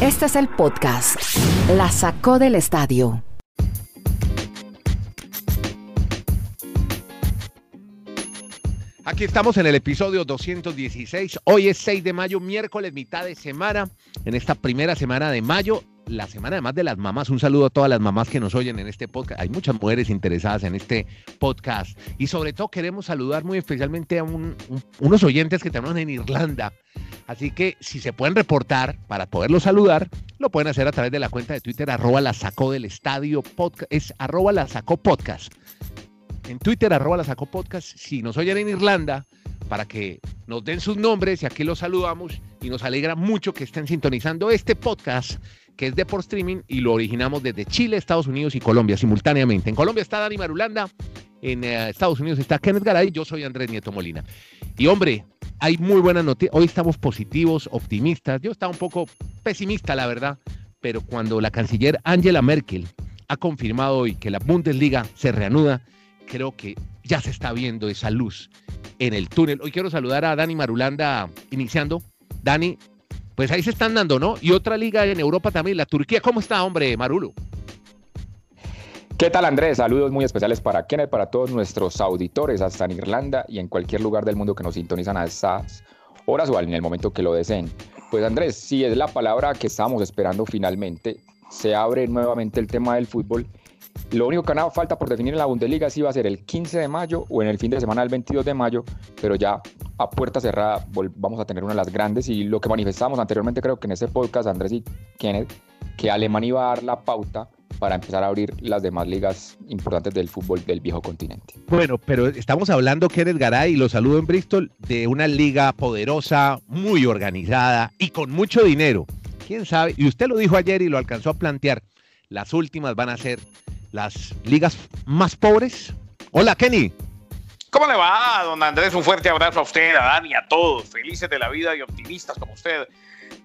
Este es el podcast. La sacó del estadio. Aquí estamos en el episodio 216. Hoy es 6 de mayo, miércoles, mitad de semana. En esta primera semana de mayo, la semana además de las mamás. Un saludo a todas las mamás que nos oyen en este podcast. Hay muchas mujeres interesadas en este podcast. Y sobre todo queremos saludar muy especialmente a unos oyentes que tenemos en Irlanda. Así que si se pueden reportar para poderlos saludar, lo pueden hacer a través de la cuenta de Twitter, arroba la sacó del estadio podcast. Es arroba la sacó podcast en Twitter, arroba la saco podcast, si nos oyen en Irlanda, para que nos den sus nombres y aquí los saludamos y nos alegra mucho que estén sintonizando este podcast que es de por streaming y lo originamos desde Chile, Estados Unidos y Colombia simultáneamente. En Colombia está Dani Marulanda, en eh, Estados Unidos está Kenneth Garay, yo soy Andrés Nieto Molina. Y hombre, hay muy buenas noticias. Hoy estamos positivos, optimistas. Yo estaba un poco pesimista, la verdad, pero cuando la canciller Angela Merkel ha confirmado hoy que la Bundesliga se reanuda, creo que ya se está viendo esa luz en el túnel. Hoy quiero saludar a Dani Marulanda iniciando. Dani, pues ahí se están dando, ¿no? Y otra liga en Europa también, la Turquía. ¿Cómo está, hombre, Marulo? ¿Qué tal, Andrés? Saludos muy especiales para Kenneth, para todos nuestros auditores, hasta en Irlanda y en cualquier lugar del mundo que nos sintonizan a estas horas o en el momento que lo deseen. Pues, Andrés, si es la palabra que estamos esperando finalmente. Se abre nuevamente el tema del fútbol lo único que nada falta por definir en la Bundesliga si va a ser el 15 de mayo o en el fin de semana del 22 de mayo, pero ya a puerta cerrada vamos a tener una de las grandes y lo que manifestamos anteriormente creo que en ese podcast Andrés y Kenneth, que Alemania iba a dar la pauta para empezar a abrir las demás ligas importantes del fútbol del viejo continente. Bueno, pero estamos hablando, Kenneth Garay, y lo saludo en Bristol, de una liga poderosa, muy organizada y con mucho dinero. ¿Quién sabe? Y usted lo dijo ayer y lo alcanzó a plantear. Las últimas van a ser las ligas más pobres. Hola, Kenny. ¿Cómo le va, don Andrés? Un fuerte abrazo a usted, a Dani, a todos, felices de la vida y optimistas como usted,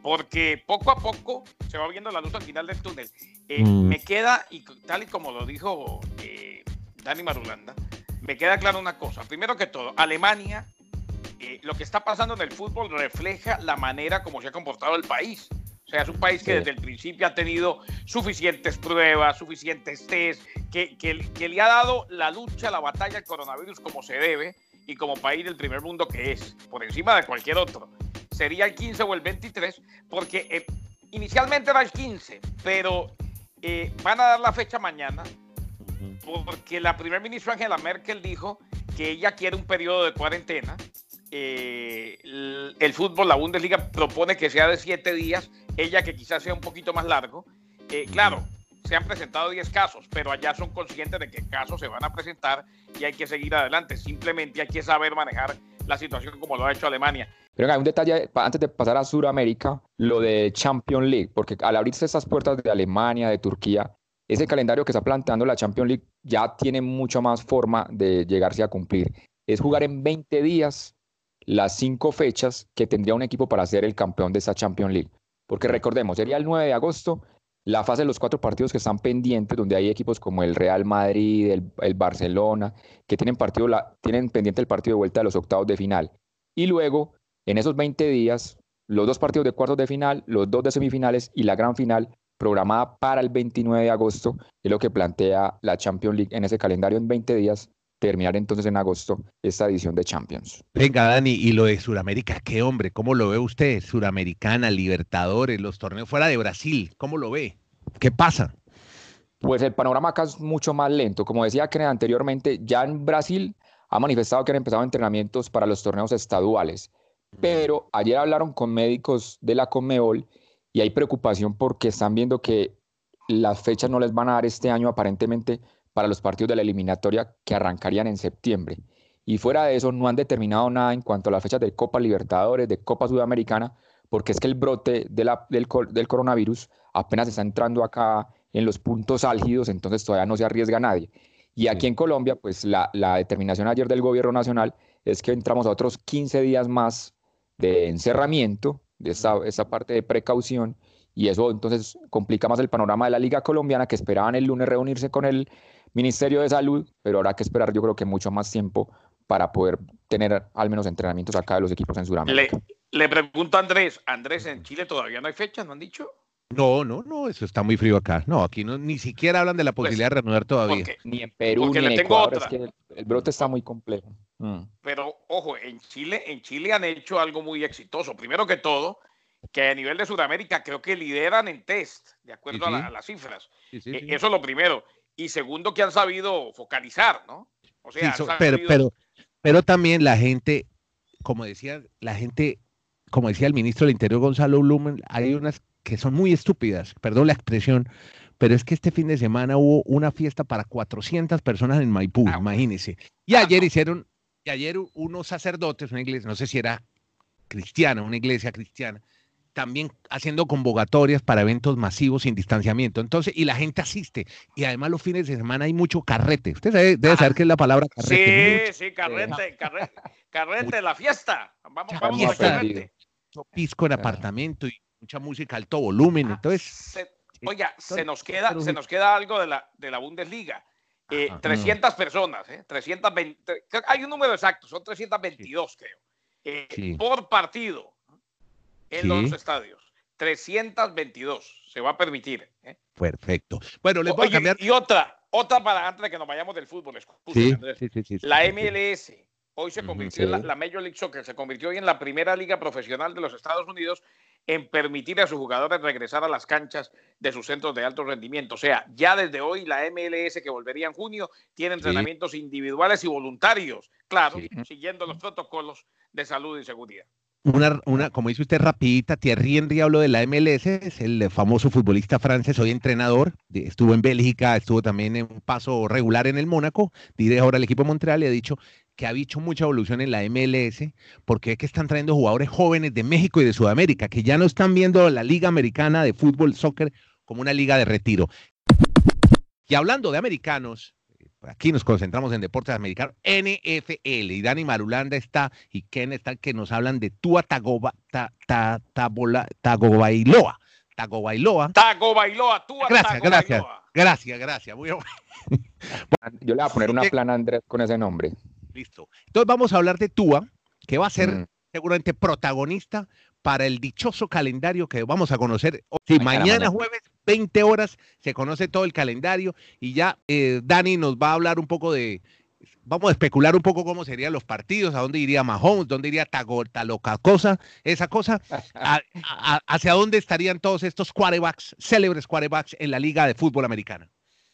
porque poco a poco se va viendo la luz al final del túnel. Eh, mm. Me queda, y tal y como lo dijo eh, Dani Marulanda, me queda claro una cosa. Primero que todo, Alemania, eh, lo que está pasando en el fútbol refleja la manera como se ha comportado el país. O sea, es un país que desde el principio ha tenido suficientes pruebas, suficientes test, que, que, le ha dado la lucha, la batalla al coronavirus como se debe y como país del primer mundo que es, por encima de cualquier otro. Sería el 15 o el 23, porque eh, inicialmente era el 15, pero eh, van a dar la fecha mañana, porque la primer ministra Angela Merkel dijo que ella quiere un periodo de cuarentena. Eh, el, fútbol, la Bundesliga propone que sea de siete días ella que quizás sea un poquito más largo. Eh, claro, se han presentado 10 casos, pero allá son conscientes de qué casos se van a presentar y hay que seguir adelante. Simplemente hay que saber manejar la situación como lo ha hecho Alemania. Pero hay un detalle antes de pasar a Sudamérica, lo de Champions League, porque al abrirse estas puertas de Alemania, de Turquía, ese calendario que está planteando la Champions League ya tiene mucho más forma de llegarse a cumplir. Es jugar en 20 días las cinco fechas que tendría un equipo para ser el campeón de esa Champions League. Porque recordemos, sería el 9 de agosto la fase de los cuatro partidos que están pendientes, donde hay equipos como el Real Madrid, el, Barcelona, que tienen, partido tienen pendiente el partido de vuelta de los octavos de final. Y luego, en esos 20 días, los dos partidos de cuartos de final, los dos de semifinales y la gran final programada para el 29 de agosto, es lo que plantea la Champions League en ese calendario en 20 días terminar entonces en agosto esta edición de Champions. Venga, Dani, y lo de Sudamérica, qué hombre, ¿cómo lo ve usted? Suramericana, Libertadores, los torneos fuera de Brasil, ¿cómo lo ve? ¿Qué pasa? Pues el panorama acá es mucho más lento. Como decía que anteriormente, ya en Brasil ha manifestado que han empezado entrenamientos para los torneos estaduales, pero ayer hablaron con médicos de la Conmebol y hay preocupación porque están viendo que las fechas no les van a dar este año aparentemente para los partidos de la eliminatoria que arrancarían en septiembre. Y fuera de eso, no han determinado nada en cuanto a las fechas de Copa Libertadores, de Copa Sudamericana, porque es que el brote de la, del, del, coronavirus apenas está entrando acá en los puntos álgidos, entonces todavía no se arriesga nadie. Y aquí en Colombia, pues la, la, determinación ayer del gobierno nacional es que entramos a otros 15 días más de encerramiento, de esa, esa parte de precaución, y eso entonces complica más el panorama de la Liga Colombiana, que esperaban el lunes reunirse con el Ministerio de Salud, pero habrá que esperar yo creo que mucho más tiempo para poder tener al menos entrenamientos acá de los equipos en Sudamérica. Le, le pregunto a Andrés, Andrés, ¿en Chile todavía no hay fechas, no han dicho? No, no, no, eso está muy frío acá. No, aquí no, ni siquiera hablan de la Pues, posibilidad de reanudar todavía. Porque- Ni en Perú, ni en tengo Ecuador. otra. Es que el, el brote está muy complejo. Mm. Pero ojo, en Chile, en Chile han hecho algo muy exitoso. Primero que todo, que a nivel de Sudamérica creo que lideran en test, de acuerdo Sí, a, la- sí. a las cifras. Sí, sí, Eh, sí. Eso es lo primero. Y segundo, que han sabido focalizar, ¿no? O sea, so- pero, sabido- pero, pero también la gente, como decía, la gente, como decía el ministro del Interior Gonzalo Blumen, hay unas que son muy estúpidas, perdón la expresión, pero es que este fin de semana hubo una fiesta para 400 personas en Maipú, Ah, imagínense. Y Ah, ayer no. hicieron, y ayer unos sacerdotes, una iglesia, no sé si era cristiana, una iglesia cristiana, también haciendo convocatorias para eventos masivos sin distanciamiento. Entonces, y la gente asiste. Y además los fines de semana hay mucho carrete. Usted sabe- debe Ah, saber qué es la palabra carrete. Sí, sí, carrete, carrete, carrete, la fiesta. Vamos, vamos a fiesta. carrete. mucho pisco en Ah. apartamento y mucha música a alto volumen. Entonces, Se- sí, oiga, se nos queda, pero- se nos queda algo de la, de la Bundesliga. Eh, Ajá. 300 personas, ¿eh? 320, creo que hay un número exacto, son 322, creo, eh, Sí. por partido en Sí. los estadios. 322 se va a permitir. ¿eh? perfecto. Bueno, les voy Oye, a cambiar. Y otra, otra para antes de que nos vayamos del fútbol. Sí, sí, La. MLS hoy se convirtió en la, la Major League Soccer, se convirtió hoy en la primera liga profesional de los Estados Unidos en permitir a sus jugadores regresar a las canchas de sus centros de alto rendimiento. O sea, ya desde hoy la MLS que volvería en junio tiene entrenamientos individuales y voluntarios, claro, siguiendo los protocolos de salud y seguridad. Una, una, como dice usted, rapidita, Thierry Henry habló de la MLS, es el famoso futbolista francés, hoy entrenador, estuvo en Bélgica, estuvo también en un paso regular en el Mónaco, dirige ahora el equipo de Montreal y ha dicho que ha dicho mucha evolución en la MLS, porque es que están trayendo jugadores jóvenes de México y de Sudamérica, que ya no están viendo la Liga Americana de Fútbol, Soccer, como una liga de retiro. Y hablando de americanos, aquí nos concentramos en deportes americanos, NFL, y Dani Marulanda está, y Ken está, que nos hablan de Tua Tagoba, ta, ta, Tabola- Tagovailoa. Tagovailoa. Tago Bailoa, tú a Gracias, Tago gracias. Bailoa. Gracias, gracias. Muy bien, Yo le voy a poner una plana a Andrés con ese nombre. listo. Entonces vamos a hablar de Tua, que va a ser Mm. seguramente protagonista para el dichoso calendario que vamos a conocer. Sí, Mañana, jueves, 20 horas, se conoce todo el calendario y ya eh, Dani nos va a hablar un poco de, vamos a especular un poco cómo serían los partidos, a dónde iría Mahomes, dónde iría Tagota, loca cosa, esa cosa, a- a- hacia dónde estarían todos estos quarterbacks, célebres quarterbacks en la liga de fútbol americana.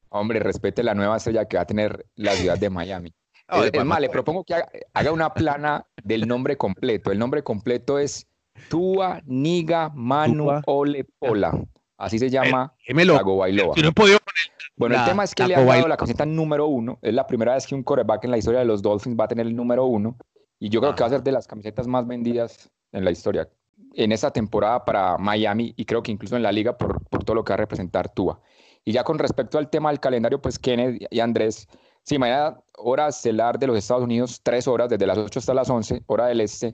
Hombre, respete la nueva estrella que va a tener la ciudad de Miami. Ay, es, es papá. más, le propongo que haga, haga una plana del nombre completo. El nombre completo es Tua Niga Manu Tua. Ole Pola. Así se llama Démelo. Tago Bailoa. Si no he podido poner Bueno, la- el tema es que le han dado la camiseta número uno. Es la primera vez que un quarterback en la historia de los Dolphins va a tener el número uno. Y yo creo que va a ser de las camisetas más vendidas en la historia. En esta temporada para Miami y creo que incluso en la liga por, por todo lo que va a representar Tua. Y ya con respecto al tema del calendario, pues Kenneth y Andrés, sí, mañana hora estelar de los Estados Unidos, tres horas, desde las 8 hasta las 11, hora del este,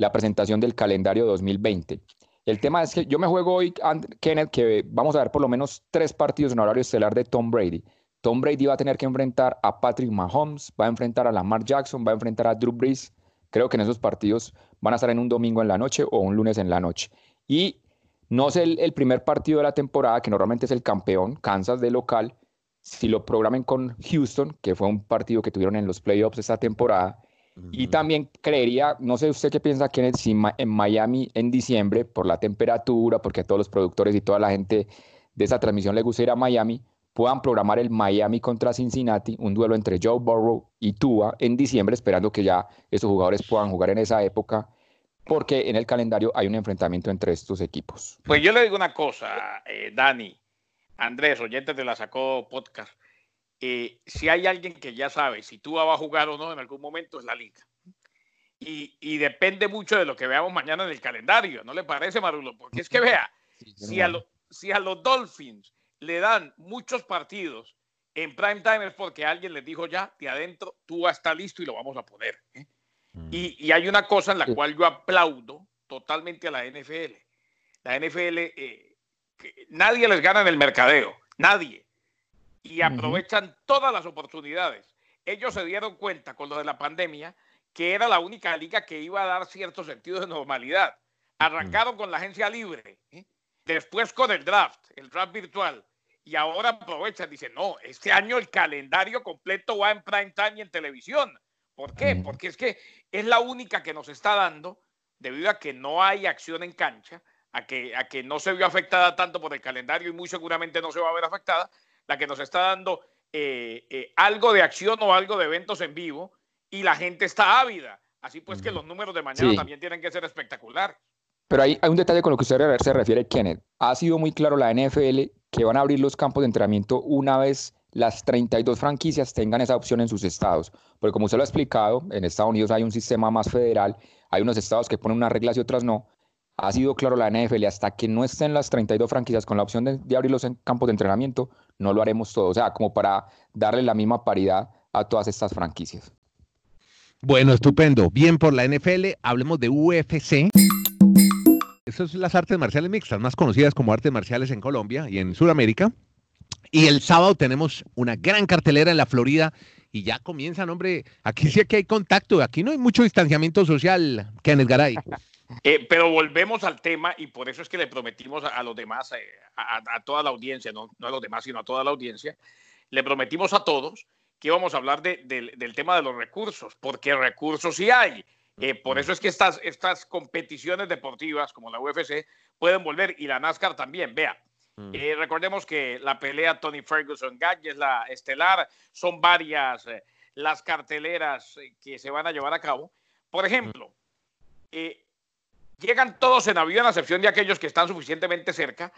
la presentación del calendario 2020. El tema es que yo me juego hoy, Kenneth, que vamos a ver por lo menos tres partidos en horario estelar de Tom Brady. Tom Brady va a tener que enfrentar a Patrick Mahomes, va a enfrentar a Lamar Jackson, va a enfrentar a Drew Brees. Creo que en esos partidos van a estar en un domingo en la noche o un lunes en la noche. Y no sé el, el primer partido de la temporada, que normalmente es el campeón, Kansas de local, si lo programen con Houston, que fue un partido que tuvieron en los playoffs esta temporada. Y también creería, no sé usted qué piensa, Kenneth, si ma- en Miami en diciembre, por la temperatura, porque a todos los productores y toda la gente de esa transmisión le gusta ir a Miami, puedan programar el Miami contra Cincinnati, un duelo entre Joe Burrow y Tua en diciembre, esperando que ya esos jugadores puedan jugar en esa época, porque en el calendario hay un enfrentamiento entre estos equipos. Pues yo le digo una cosa, eh, Dani, Andrés, oyentes de la Sacó Podcast. Eh, si hay alguien que ya sabe si tú vas a jugar o no en algún momento, es la liga. Y, y depende mucho de lo que veamos mañana en el calendario, ¿no le parece, Marulo? Porque es que vea, si a, lo- si a los Dolphins le dan muchos partidos en prime time es porque alguien les dijo ya, de adentro, tú está listo y lo vamos a poner. ¿eh? Mm. Y, y hay una cosa en la Sí. cual yo aplaudo totalmente a la NFL. La NFL, eh, nadie les gana en el mercadeo, nadie. Y aprovechan todas las oportunidades. Ellos se dieron cuenta con lo de la pandemia que era la única liga que iba a dar cierto sentido de normalidad. Arrancaron con la agencia libre. ¿eh? después con el draft, el draft virtual, y ahora aprovechan, dicen, no, este año el calendario completo va en prime time y en televisión. ¿Por qué? Porque es que es la única que nos está dando, debido a que no hay acción en cancha, a que, a que no se vio afectada tanto por el calendario y muy seguramente no se va a ver afectada, la que nos está dando eh, eh, algo de acción o algo de eventos en vivo y la gente está ávida. Así pues que los números de mañana también tienen que ser espectaculares. Pero hay, hay un detalle con lo que usted se refiere, Kenneth. Ha sido muy claro la NFL que van a abrir los campos de entrenamiento una vez las 32 franquicias tengan esa opción en sus estados. Porque como usted lo ha explicado, en Estados Unidos hay un sistema más federal, hay unos estados que ponen unas reglas y otras no. Ha sido claro la NFL, hasta que no estén las 32 franquicias con la opción de, de abrir los campos de entrenamiento, no lo haremos todo. O sea, como para darle la misma paridad a todas estas franquicias. Bueno, estupendo. Bien por la NFL. Hablemos de UFC. Esas son las artes marciales mixtas, más conocidas como artes marciales en Colombia y en Sudamérica. Y el sábado tenemos una gran cartelera en la Florida y ya comienzan, hombre. Aquí sí que hay contacto, aquí no hay mucho distanciamiento social, Kenneth Garay. Eh, pero volvemos al tema y por eso es que le prometimos a, los demás, eh, a, toda la audiencia, no, a los demás, sino a toda la audiencia, le prometimos a todos que íbamos a hablar del tema de los recursos, porque recursos sí hay. Eh, por eso es que estas, estas competiciones deportivas como la UFC pueden volver y la NASCAR también. Vea, recordemos que la pelea Tony Ferguson Gage es la estelar, son varias las carteleras que se van a llevar a cabo. Por ejemplo, Llegan todos en avión, a excepción de aquellos que están suficientemente cerca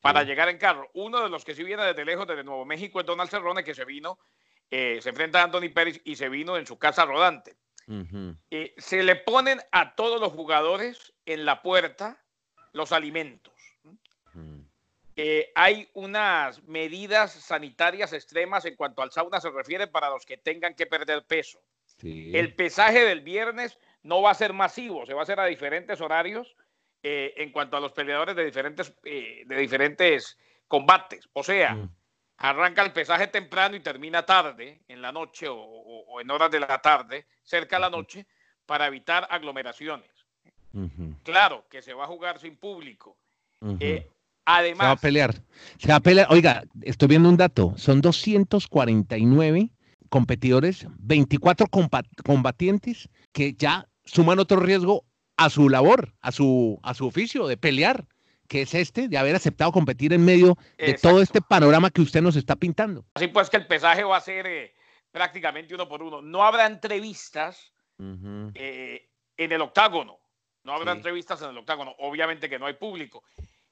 para llegar en carro. Uno de los que sí viene desde lejos, desde Nuevo México, es Donald Cerrone, que se vino, eh, se enfrenta a Anthony Pérez y se vino en su casa rodante. Eh, se le ponen a todos los jugadores en la puerta los alimentos. Eh, hay unas medidas sanitarias extremas en cuanto al sauna se refiere para los que tengan que perder peso. El pesaje del viernes no va a ser masivo, se va a hacer a diferentes horarios eh, en cuanto a los peleadores de diferentes, eh, de diferentes combates. O sea, mm. arranca el pesaje temprano y termina tarde, en la noche o, en horas de la tarde, cerca de la noche, para evitar aglomeraciones. Claro que se va a jugar sin público. Eh, además. Se va a pelear. Se va a pelear. Oiga, estoy viendo un dato. Son 249 competidores, 24 combatientes que ya suman otro riesgo a su labor, a su, a su oficio de pelear, que es este, de haber aceptado competir en medio de todo este panorama que usted nos está pintando. Así pues que el pesaje va a ser eh, prácticamente uno por uno. No habrá entrevistas eh, en el octágono. No habrá entrevistas en el octágono. Obviamente que no hay público.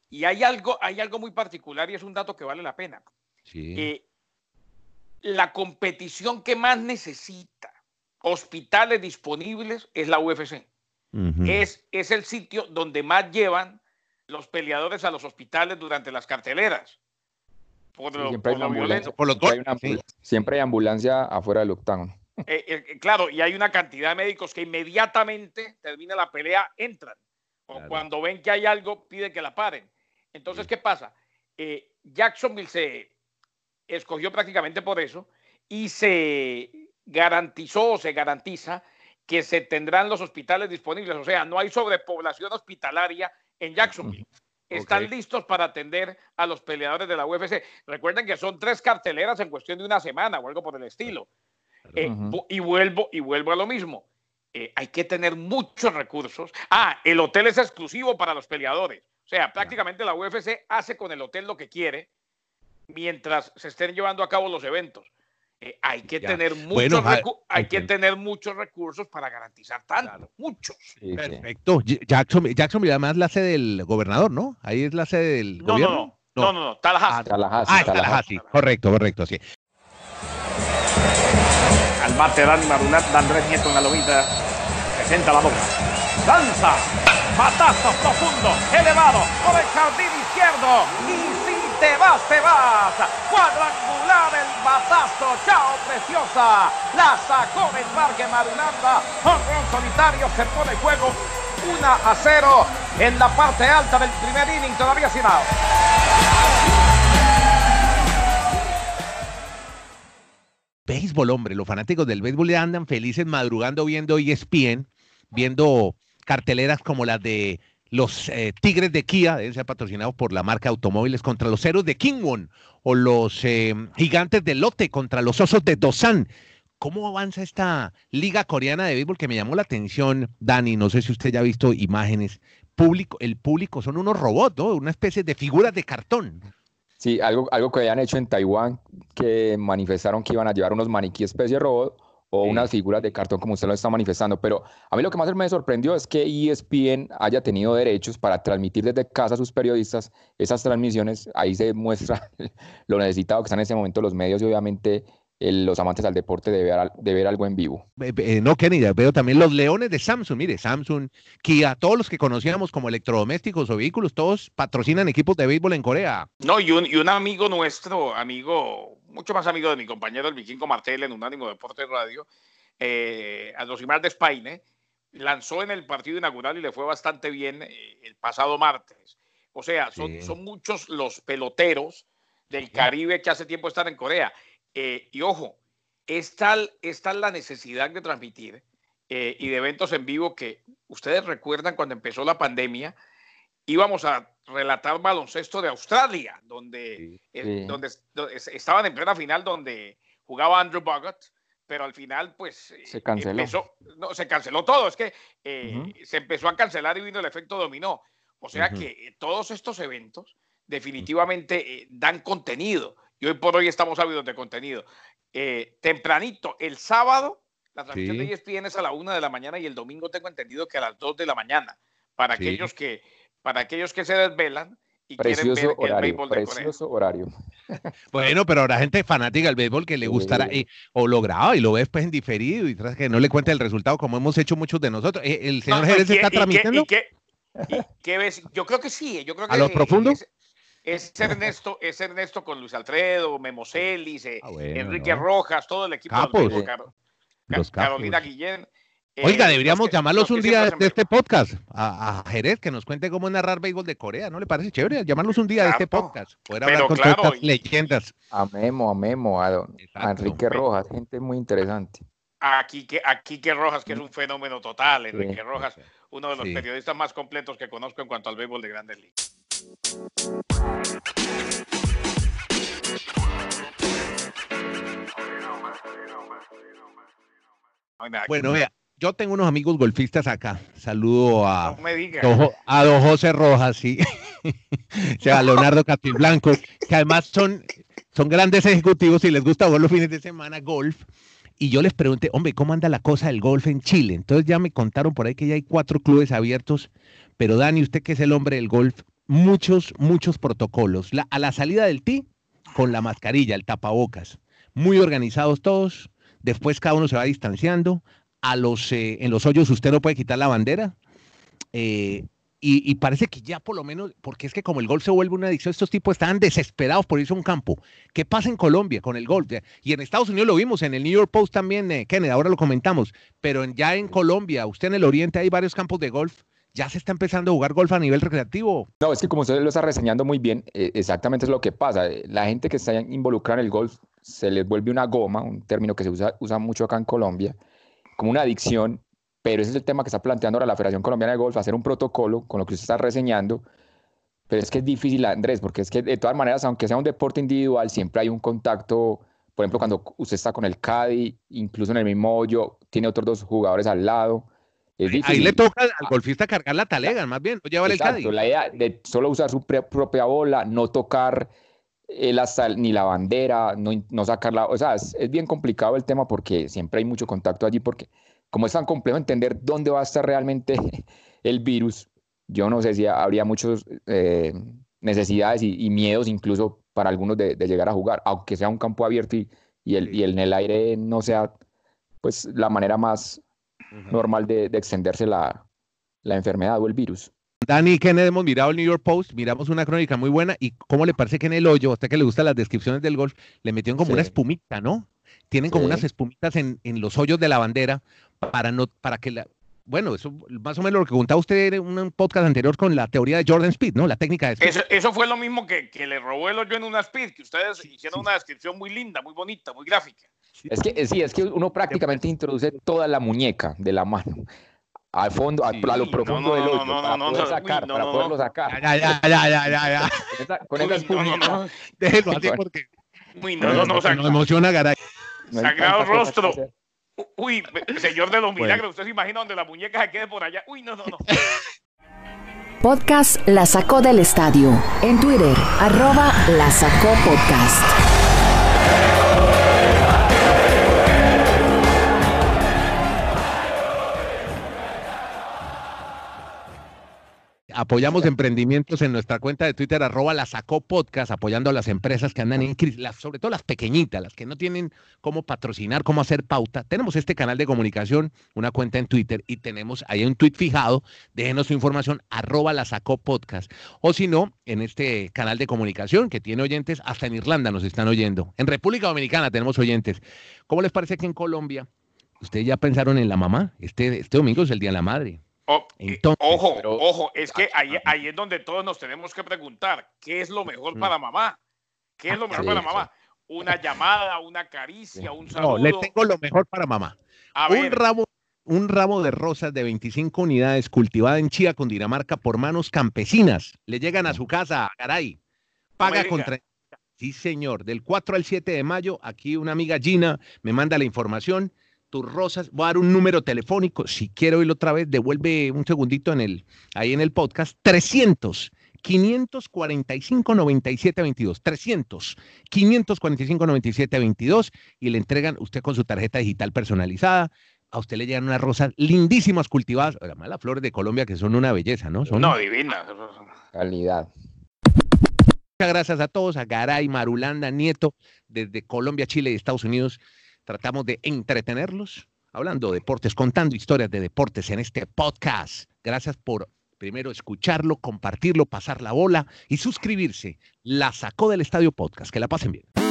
Y hay algo, hay algo muy particular y es un dato que vale la pena. Eh, la competición que más necesita hospitales disponibles es la UFC. es, es el sitio donde más llevan los peleadores a los hospitales durante las carteleras. Por siempre, hay siempre, hay ambulancia afuera del octágono. Eh, eh, claro, y hay una cantidad de médicos que inmediatamente termina la pelea, entran. O cuando ven que hay algo, piden que la paren. Entonces, ¿qué pasa? Eh, Jacksonville se escogió prácticamente por eso y se garantizó o se garantiza que se tendrán los hospitales disponibles. O sea, no hay sobrepoblación hospitalaria en Jacksonville. Están listos para atender a los peleadores de la UFC. Recuerden que son tres carteleras en cuestión de una semana o algo por el estilo. Eh, y, vuelvo, y vuelvo a lo mismo. Eh, hay que tener muchos recursos. Ah, el hotel es exclusivo para los peleadores. O sea, prácticamente la UFC hace con el hotel lo que quiere mientras se estén llevando a cabo los eventos. Eh, hay que tener muchos hay que tener muchos recursos para garantizar tanto, muchos. Perfecto. Jackson, Jackson, además la sede del gobernador, ¿no? Ahí es la sede del gobierno. No, no, no, no, Tallahassee. Ah, Tallahassee, ah, Tallahassee. Correcto, correcto, sí. Al bate Dani Marulat, Andrés Nieto en la lomita, presenta la boca. Lanza, patazo profundo, elevado, por el jardín izquierdo, y te vas, te vas. Cuadrangular el batazo, chao preciosa. La sacó del parque Marulanda. un solitario se pone juego 1 a 0 en la parte alta del primer inning, todavía sin out. Béisbol, hombre, los fanáticos del béisbol andan felices madrugando viendo ESPN, viendo carteleras como las de los eh, Tigres de Kia, deben ser patrocinados por la marca automóviles, contra los Héroes de Kingwon o los eh, Gigantes de Lote contra los Osos de Dosan. ¿Cómo avanza esta liga coreana de béisbol que me llamó la atención, Dani? No sé si usted ya ha visto imágenes. Público, el público son unos robots. Una especie de figuras de cartón. Sí, algo, algo que habían hecho en Taiwán, que manifestaron que iban a llevar unos maniquí especie de robot o unas figuras de cartón como usted lo está manifestando. Pero a mí lo que más me sorprendió es que ESPN haya tenido derechos para transmitir desde casa a sus periodistas esas transmisiones. Ahí se muestra lo necesitado que están en ese momento los medios y obviamente los amantes al deporte de ver, de ver algo en vivo. Eh, no, Kenny, veo también los leones de Samsung. Mire, Samsung, Kia, todos los que conocíamos como electrodomésticos o vehículos, todos patrocinan equipos de béisbol en Corea. No, y un, y un amigo nuestro, amigo, mucho más amigo de mi compañero, el vikingo Martel, en Unánimo Deporte Radio, eh, Adosimar de Spaine, lanzó en el partido inaugural y le fue bastante bien eh, el pasado martes. O sea, son, son muchos los peloteros del Caribe que hace tiempo están en Corea. Eh, y ojo, es tal, es tal la necesidad de transmitir eh, y de eventos en vivo que ustedes recuerdan cuando empezó la pandemia, íbamos a relatar baloncesto de Australia, donde, eh, donde, estaban en plena final donde jugaba Andrew Bogut, pero al final pues se canceló. no, se canceló todo, es que se empezó a cancelar y vino el efecto dominó. O sea que todos estos eventos definitivamente dan contenido y hoy por hoy estamos ávidos de contenido. Eh, tempranito, el sábado, la transmisión de ESPN es a la una de la mañana y el domingo tengo entendido que a las dos de la mañana. Para, aquellos, que, para aquellos que se desvelan y quieren ver el béisbol de precioso horario. Bueno, pero habrá gente fanática del béisbol que le gustará o lo graba y lo ves pues en diferido y tras que no le cuente el resultado como hemos hecho muchos de nosotros. Eh, ¿El señor Jerez está transmitiendo? qué, ves? Yo creo que sí. Yo creo que ¿A los profundos? es Ernesto, es Ernesto con Luis Alfredo, Memo Celis, eh, ah, Enrique Rojas, todo el equipo los Carolina Guillén. Oiga, eh, deberíamos llamarlos un día de este podcast a, Jerez que nos cuente cómo narrar béisbol de Corea, ¿no le parece chévere? Llamarlos un día de este podcast, poder hablar con todas estas leyendas. A Memo, a Memo, a, Enrique Rojas, gente muy interesante. Aquí que, aquí que Rojas, que es un fenómeno total, Enrique Rojas, uno de los periodistas más completos que conozco en cuanto al béisbol de Grandes Ligas. Bueno, vea, yo tengo unos amigos golfistas acá. Saludo a, a don José Rojas, sí. a Leonardo Blanco, que además son, son grandes ejecutivos y les gusta jugar los fines de semana golf. Y yo les pregunté, hombre, ¿cómo anda la cosa del golf en Chile? Entonces ya me contaron por ahí que ya hay cuatro clubes abiertos. Pero Dani, usted que es el hombre del golf, muchos, muchos protocolos. a la salida del tee, con la mascarilla, el tapabocas. Muy organizados todos. Después cada uno se va distanciando. A los, eh, en los hoyos usted no puede quitar la bandera. Eh, y, parece que ya por lo menos, porque es que como el golf se vuelve una adicción, estos tipos están desesperados por irse a un campo. ¿Qué pasa en Colombia con el golf? Y en Estados Unidos lo vimos, en el New York Post también, eh, Kennedy, ahora lo comentamos, pero ya en Colombia, usted en el Oriente hay varios campos de golf ya se está empezando a jugar golf a nivel recreativo. No, es que como usted lo está reseñando muy bien, eh, exactamente es lo que pasa. La gente que está involucrada en el golf se les vuelve una goma, un término que se usa, usa mucho acá en Colombia, como una adicción, pero ese es el tema que está planteando ahora la Federación Colombiana de Golf, hacer un protocolo con lo que usted está reseñando. Pero es que es difícil, Andrés, porque es que de todas maneras, aunque sea un deporte individual, siempre hay un contacto. Por ejemplo, cuando usted está con el caddy, incluso en el mismo hoyo, tiene otros dos jugadores al lado Ahí le toca al ah, golfista cargar la talega, más bien, no llevar el caddy. La idea de solo usar su propia bola, no tocar el ni la bandera, no, no sacarla. O sea, es, bien complicado el tema porque siempre hay mucho contacto allí, porque como es tan complejo entender dónde va a estar realmente el virus, yo no sé si habría muchas eh, necesidades y, miedos incluso para algunos de, llegar a jugar, aunque sea un campo abierto y, el, y el, en el aire no sea pues la manera más normal de, extenderse la, enfermedad o el virus. Dani Kennedy, hemos mirado el New York Post, miramos una crónica muy buena y cómo le parece que en el hoyo, a usted que le gustan las descripciones del golf, le metieron como una espumita, ¿no? Tienen como unas espumitas en, los hoyos de la bandera para no, para que la, bueno, eso más o menos lo que contaba usted en un podcast anterior con la teoría de Jordan Speed, ¿no? La técnica de Speed. Eso, fue lo mismo que, le robó el hoyo en una Speed, que ustedes hicieron una descripción muy linda, muy bonita, muy gráfica. Es que sí, es que uno prácticamente introduce toda la muñeca de la mano. Al fondo, a, Sí. a lo profundo no, del no, hoyo, no, para no, poder no, sacar, uy, para no, poderlo no. sacar. Ya, ya, ya, ya, ya, ya. Con esa, con Uy, esa no, no, espumita, no. Déjelo así porque Uy, no, no, no, nos saca- emociona, Garay. Sagrado rostro. Uy, señor de los Bueno. milagros, ¿usted se imagina donde la muñeca se quede por allá? Uy, no, no, no. Podcast La Sacó del Estadio. En Twitter, arroba La Sacó Podcast. Apoyamos emprendimientos en nuestra cuenta de Twitter, arroba la sacó podcast, apoyando a las empresas que andan en crisis, las- sobre todo las pequeñitas, las que no tienen cómo patrocinar, cómo hacer pauta. Tenemos este canal de comunicación, una cuenta en Twitter y tenemos ahí un tweet fijado. Déjenos su información, arroba la sacó podcast. O si no, en este canal de comunicación que tiene oyentes, hasta en Irlanda nos están oyendo. En República Dominicana tenemos oyentes. ¿Cómo les parece que en Colombia, ustedes ya pensaron en la mamá? Este, este domingo es el Día de la Madre. Oh, Entonces, ojo, pero- ojo, es que ahí, Ah, ahí es donde todos nos tenemos que preguntar, ¿qué es lo mejor Mm. para mamá? ¿Qué es lo mejor Sí, para sí. mamá? Una llamada, una caricia, un No, saludo. le tengo lo mejor para mamá. A un ver, ramo, un ramo de rosas de 25 unidades cultivada en Chía, Cundinamarca, por manos campesinas. Le llegan a su casa, caray. Paga contra. Sí, señor. Del 4 al 7 de mayo, aquí una amiga Gina me manda la información. Tus rosas, voy a dar un número telefónico. Si quiero oírlo otra vez, devuelve un segundito en el, ahí en el podcast. 300 545 97 22. 300 545 97 22 y le entregan usted con su tarjeta digital personalizada. A usted le llegan unas rosas lindísimas cultivadas. Además, las flores de Colombia que son una belleza, ¿no? Son no, divina. Calidad. Muchas gracias a todos, a Garay, Marulanda, Nieto, desde Colombia, Chile y Estados Unidos. Tratamos de entretenerlos, hablando de deportes, contando historias de deportes en este podcast. Gracias por primero escucharlo, compartirlo, pasar la bola y suscribirse. La sacó del Estadio Podcast. Que la pasen bien.